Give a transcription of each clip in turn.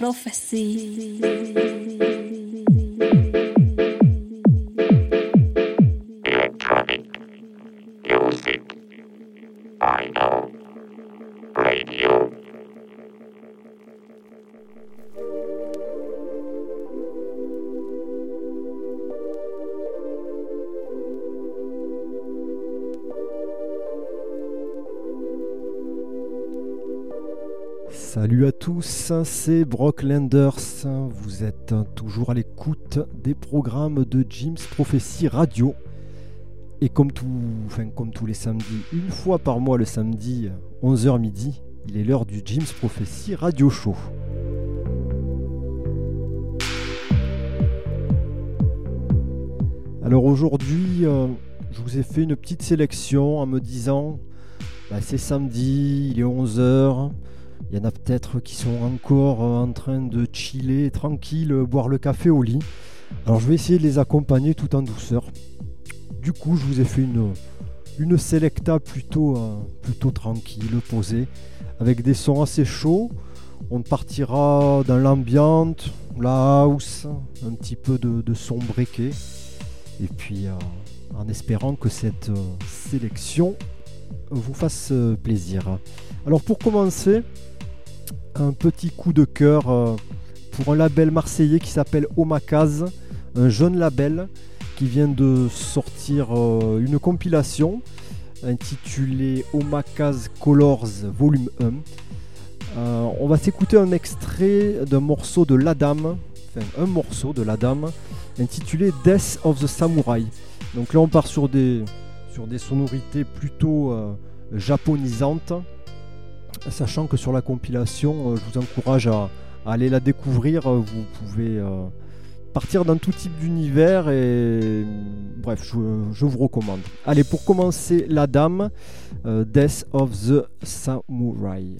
Prophecy. C'est Brock Landers. Vous êtes toujours à l'écoute des programmes de Jim's Prophecy Radio. Et comme, enfin, comme tous les samedis, une fois par mois le samedi, 11h midi, il est l'heure du Jim's Prophecy Radio Show. Alors aujourd'hui, euh, je vous ai fait une petite sélection en me disant, bah, c'est samedi, il est 11h, il y en a peut-être qui sont encore euh, en train de chiller tranquille, euh, boire le café au lit. Alors je vais essayer de les accompagner tout en douceur. Du coup, je vous ai fait une, une selecta plutôt, euh, plutôt tranquille, posée, avec des sons assez chauds. On partira dans l'ambiante, la house, un petit peu de, de son breaké. Et puis en espérant que cette sélection vous fasse plaisir. Alors pour commencer, un petit coup de cœur euh, pour un label marseillais qui s'appelle Omakaz, un jeune label qui vient de sortir euh, une compilation intitulée Omakaz Colors Volume 1. Euh, on va s'écouter un extrait d'un morceau de l'Adam, enfin un morceau de l'Adam intitulé Death of the Samurai. Donc là on part sur des, sonorités plutôt japonisantes sachant que sur la compilation, euh, je vous encourage à, aller la découvrir. Euh, Vous pouvez euh, partir dans tout type d'univers et bref, je, vous recommande. Allez, pour commencer, la dame, Death of the Samurai.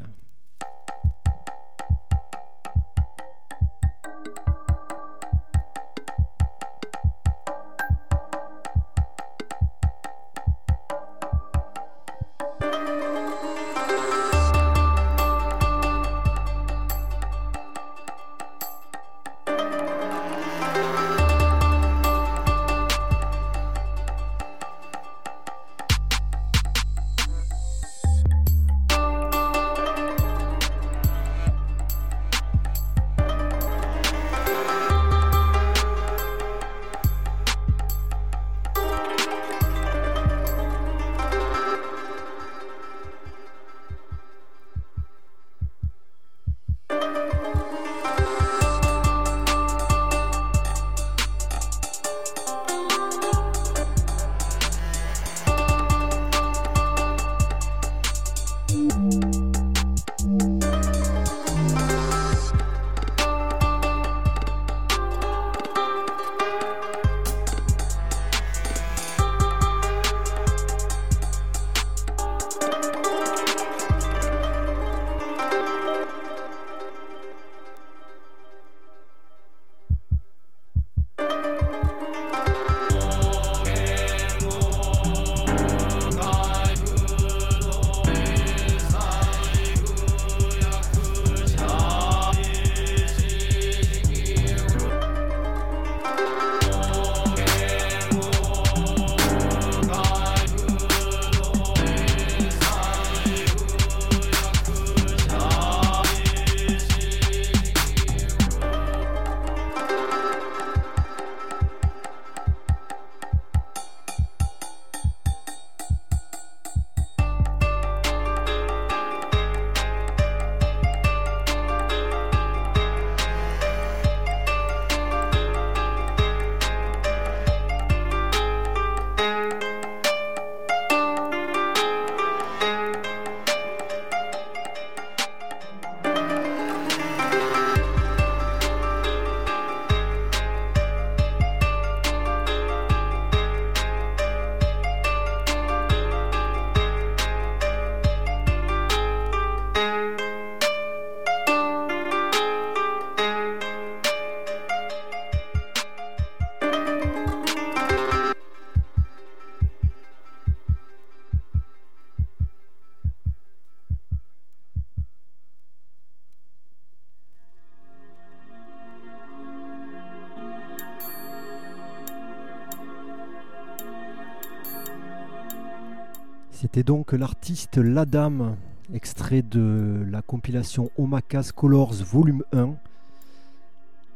C'était donc l'artiste Ladam, extrait de la compilation Omakas Colors Volume 1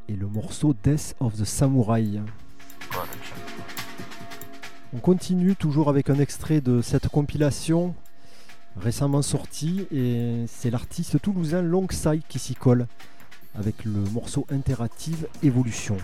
et le morceau Death of the Samurai. On continue toujours avec un extrait de cette compilation récemment sortie et c'est l'artiste toulousain Longside qui s'y colle avec le morceau Interactive Evolution.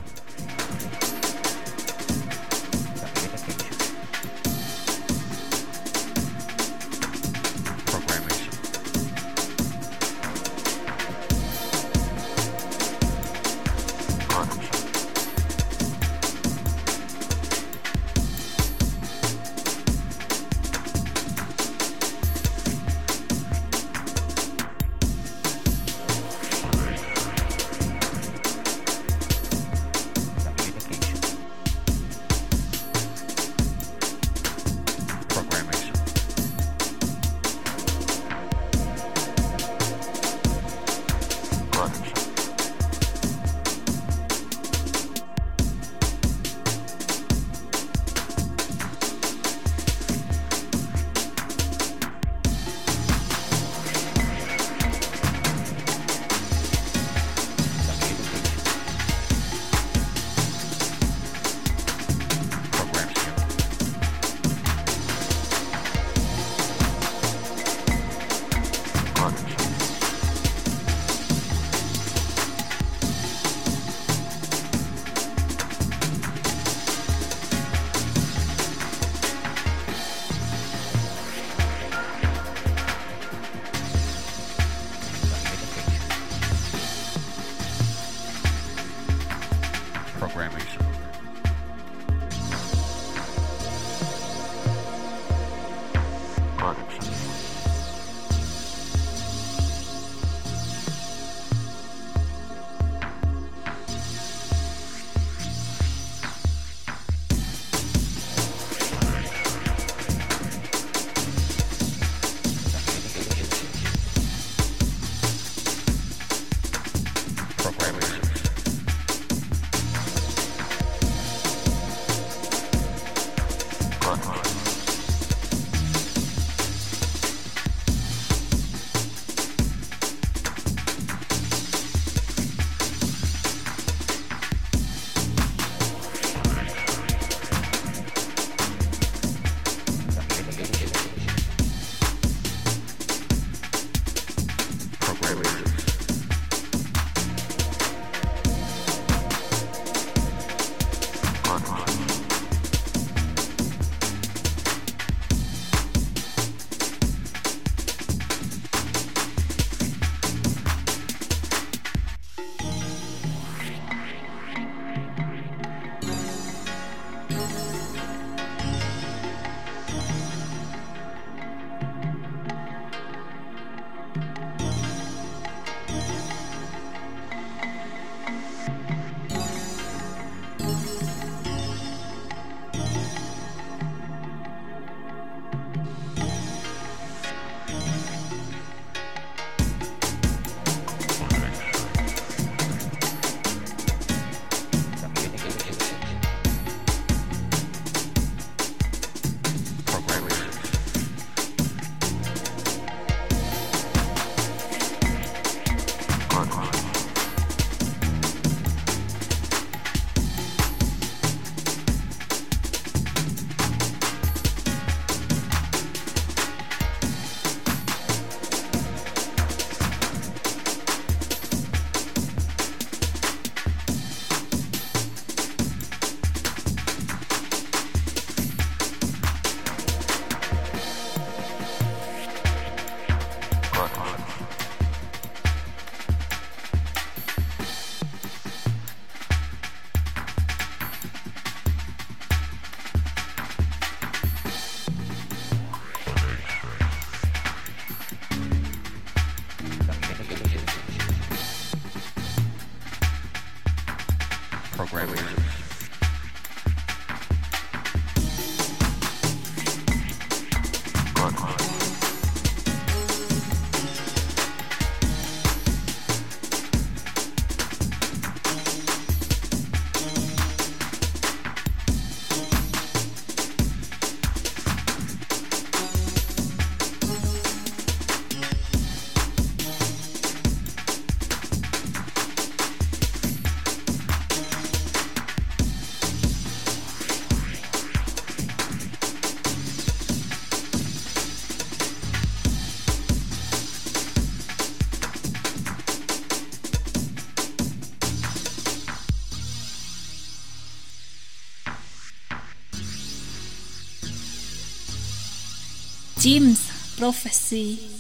Jim's prophecy.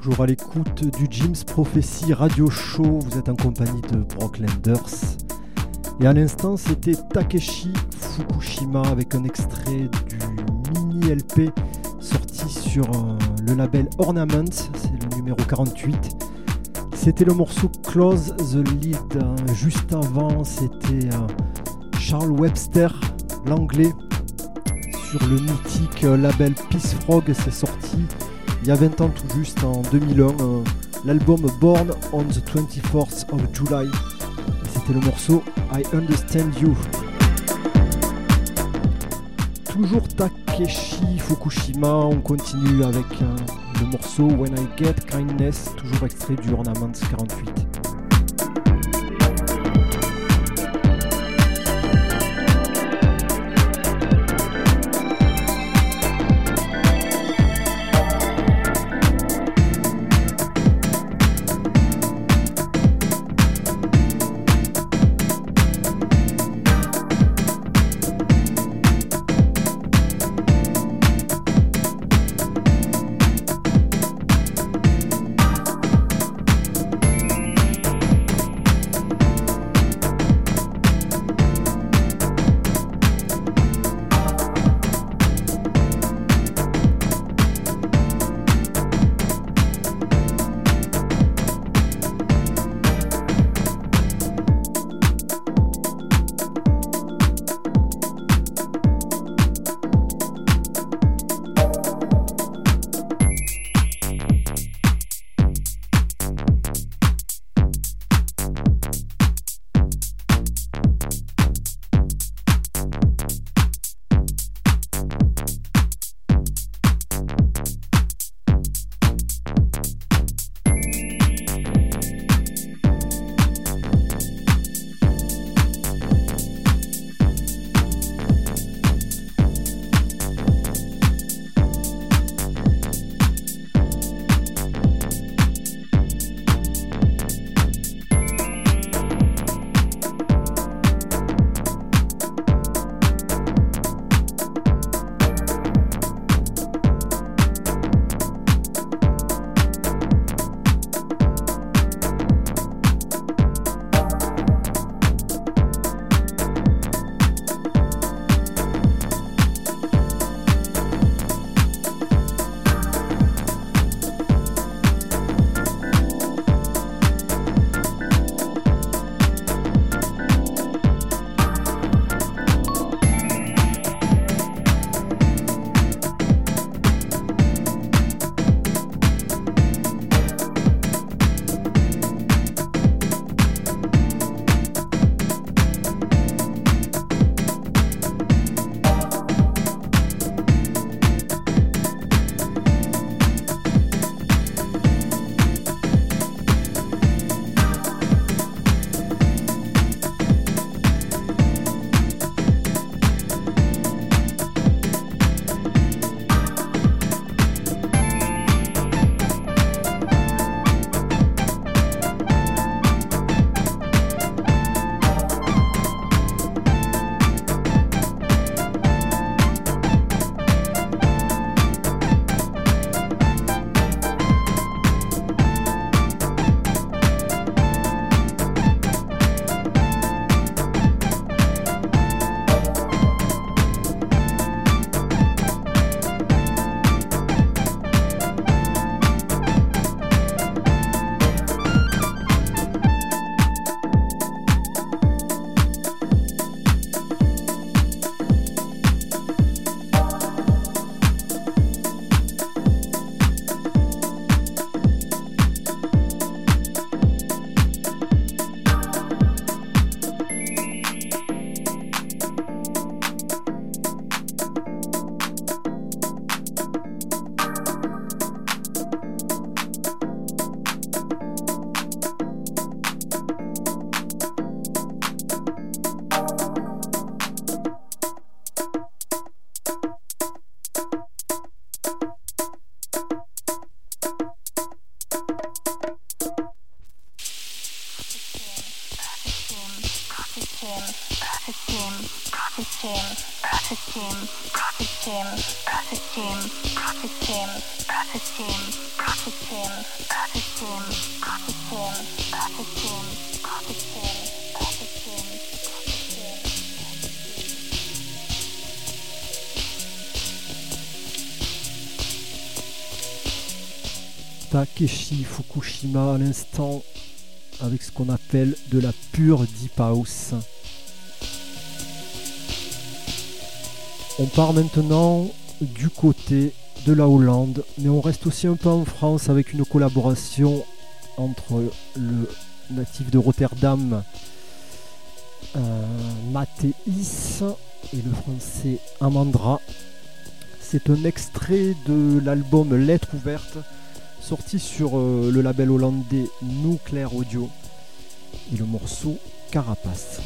Toujours à l'écoute du Jim's Prophecy Radio Show. Vous êtes en compagnie de Brock Lenders. Et à l'instant, c'était Takeshi Fukushima avec un extrait du mini LP sorti sur euh, le label Ornament. C'est le numéro 48. C'était le morceau Close the Lead. Juste avant, c'était euh, Charles Webster, l'anglais, sur le mythique euh, label Peace Frog. C'est sorti il y a 20 ans tout juste, en 2001, euh, l'album Born on the 24th of July. C'était le morceau I Understand You. Toujours Takeshi Fukushima, on continue avec euh, le morceau When I Get Kindness, toujours extrait du Ornaments 48. Ce qu'on appelle de la pure deep house. On part maintenant du côté de la Hollande, mais on reste aussi un peu en France avec une collaboration entre le natif de Rotterdam, euh, et le français Amandra. C'est un extrait de l'album Lettre ouverte sorti sur euh, le label hollandais Nuclear Audio et le morceau Carapace.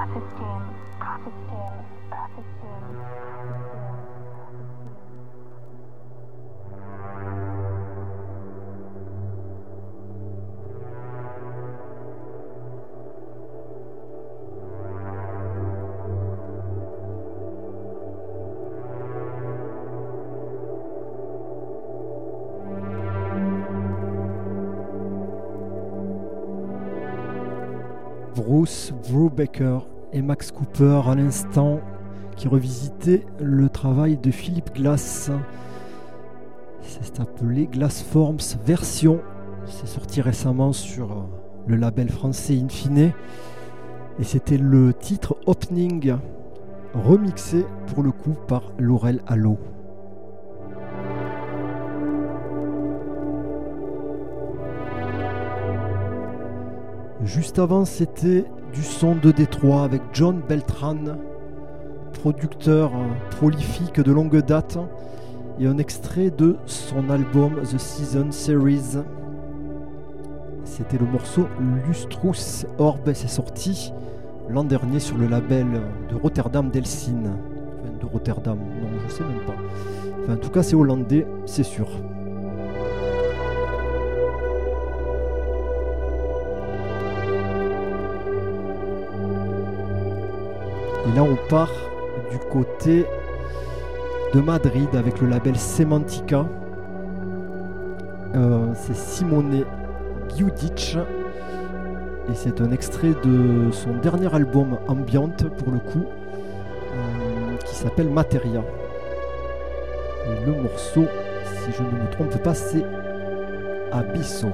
Prophet team. Prophet team. Prophet team. Bruce Brubaker et Max Cooper à l'instant qui revisitaient le travail de Philippe Glass. C'est appelé Glass Forms Version. C'est sorti récemment sur le label français Infine. Et c'était le titre Opening, remixé pour le coup par Laurel Allo. Juste avant, c'était du son de Détroit avec John Beltran, producteur prolifique de longue date, et un extrait de son album The Season Series. C'était le morceau Lustrous Orb, c'est sorti l'an dernier sur le label de Rotterdam Delsin. Enfin, de Rotterdam, non, je sais même pas. Enfin, en tout cas, c'est hollandais, c'est sûr. Et là, on part du côté de Madrid avec le label Semantica. Euh, c'est Simone Giudic. Et c'est un extrait de son dernier album Ambient, pour le coup, euh, qui s'appelle Materia. Et le morceau, si je ne me trompe pas, c'est Abysso.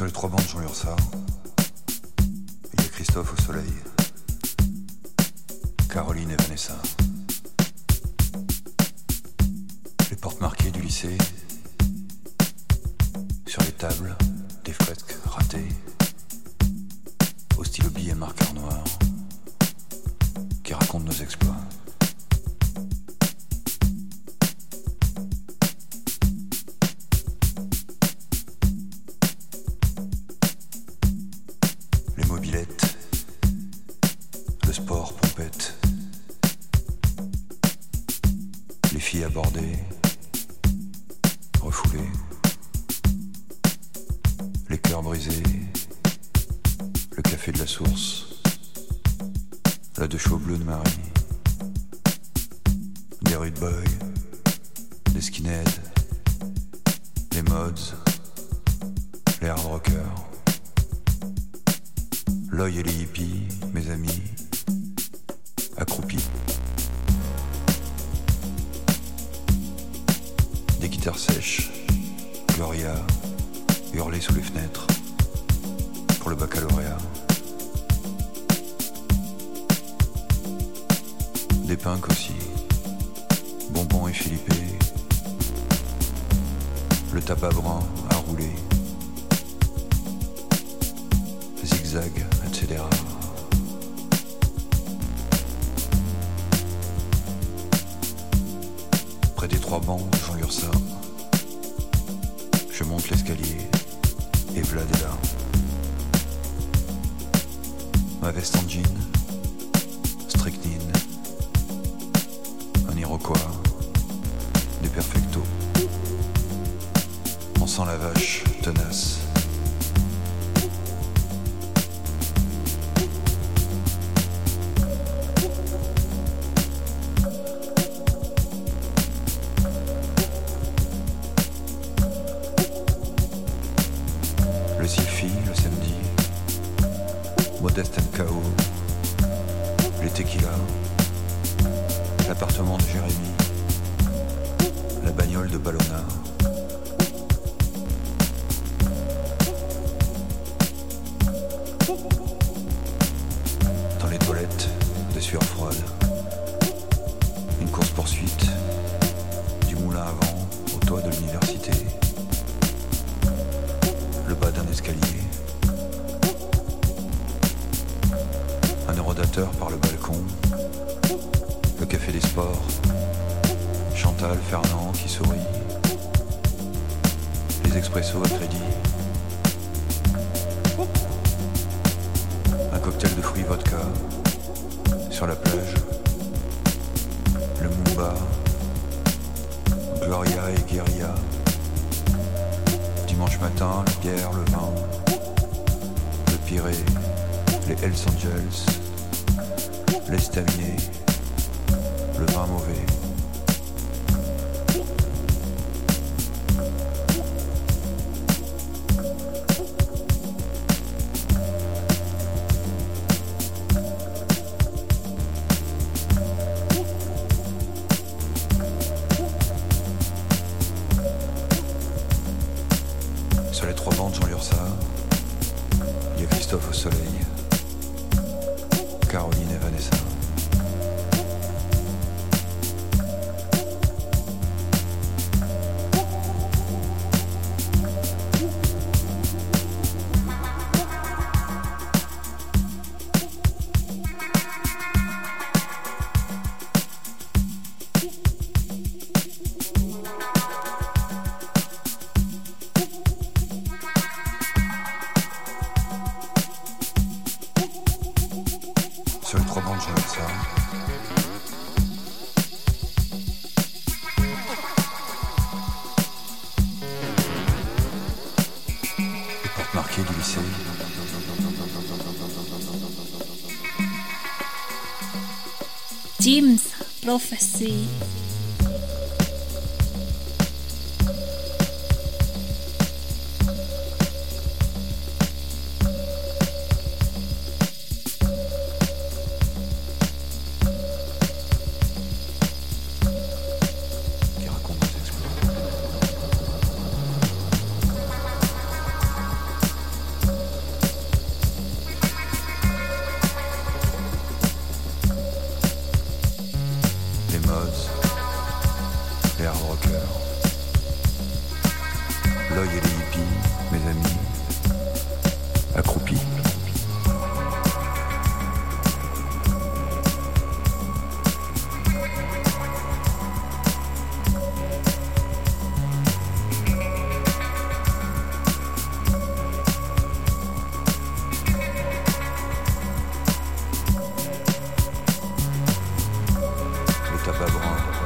Sur les trois bancs de Jean il y a Christophe au soleil, Caroline et Vanessa. Les portes marquées du lycée, sur les tables, des fresques ratées, au stylo billet marqueur noir, qui racontent nos exploits. Quoi, des perfecto, On sent la vache tenace. trois bandes Jean Lursa. Il y a Christophe au soleil, Caroline et Vanessa. Le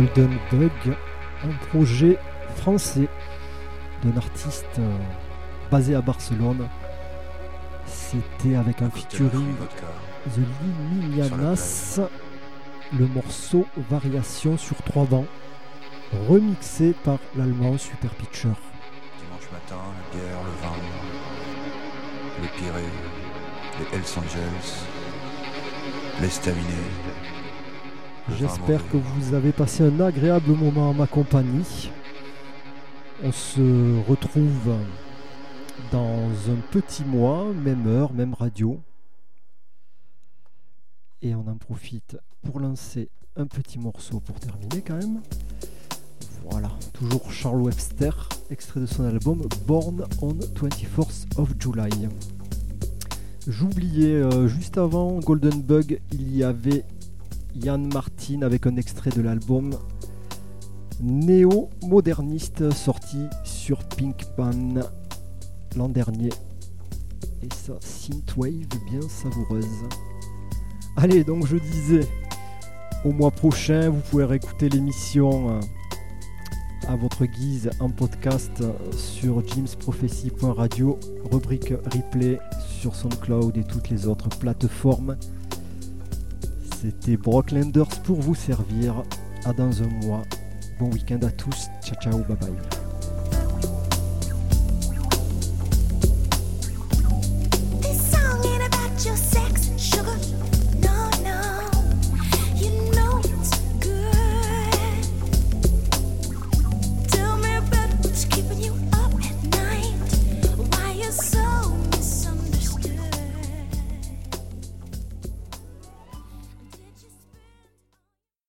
Golden Bug, un projet français d'un artiste euh, basé à Barcelone. C'était avec un featuring. The Liminianas, le morceau Variation sur trois bancs, remixé par l'allemand Super Pitcher. Dimanche matin, la bière, le vin, les Pyrénées, les Hells Angels, l'estaminet. J'espère que vous avez passé un agréable moment en ma compagnie. On se retrouve dans un petit mois, même heure, même radio. Et on en profite pour lancer un petit morceau pour terminer quand même. Voilà, toujours Charles Webster, extrait de son album Born on 24th of July. J'oubliais, euh, juste avant Golden Bug, il y avait Yann Martin avec un extrait de l'album néo-moderniste sorti sur Pink Pan l'an dernier. Et ça, synthwave bien savoureuse. Allez, donc je disais, au mois prochain, vous pouvez réécouter l'émission euh, à votre guise en podcast sur jimsprophecy.radio, rubrique replay sur SoundCloud et toutes les autres plateformes. C'était Brocklanders pour vous servir. À dans un mois. Bon week-end à tous. Ciao ciao, bye bye.